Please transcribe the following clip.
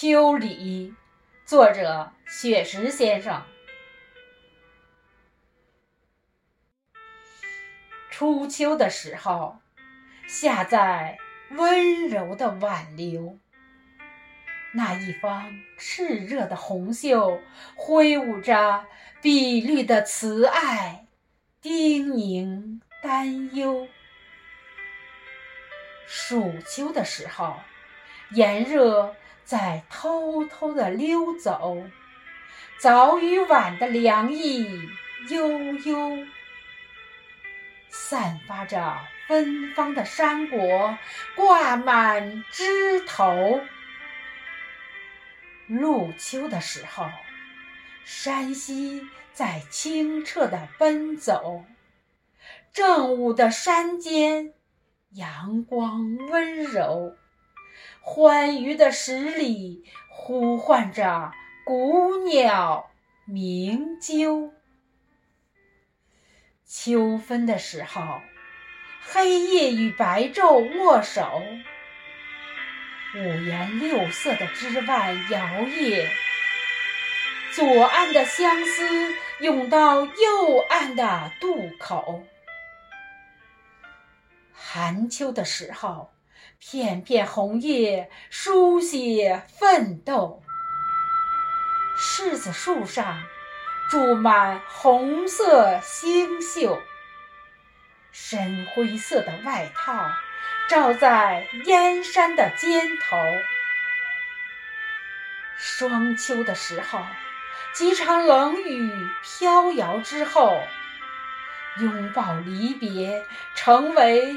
秋里，作者雪石先生。初秋的时候，下在温柔的挽留，那一方炽热的红袖，挥舞着碧绿的慈爱，叮咛担忧。暑秋的时候，炎热在偷偷地溜走，早与晚的凉意悠悠，散发着芬芳的山果挂满枝头。入秋的时候，山溪在清澈地奔走，正午的山间。阳光温柔，欢愉的十里呼唤着古鸟鸣啾。秋分的时候，黑夜与白昼握手，五颜六色的枝蔓摇曳，左岸的相思涌到右岸的渡口。寒秋的时候，片片红叶书写奋斗。柿子树上住满红色星宿，深灰色的外套罩在燕山的肩头。霜秋的时候，几场冷雨飘摇之后。拥抱离别，成为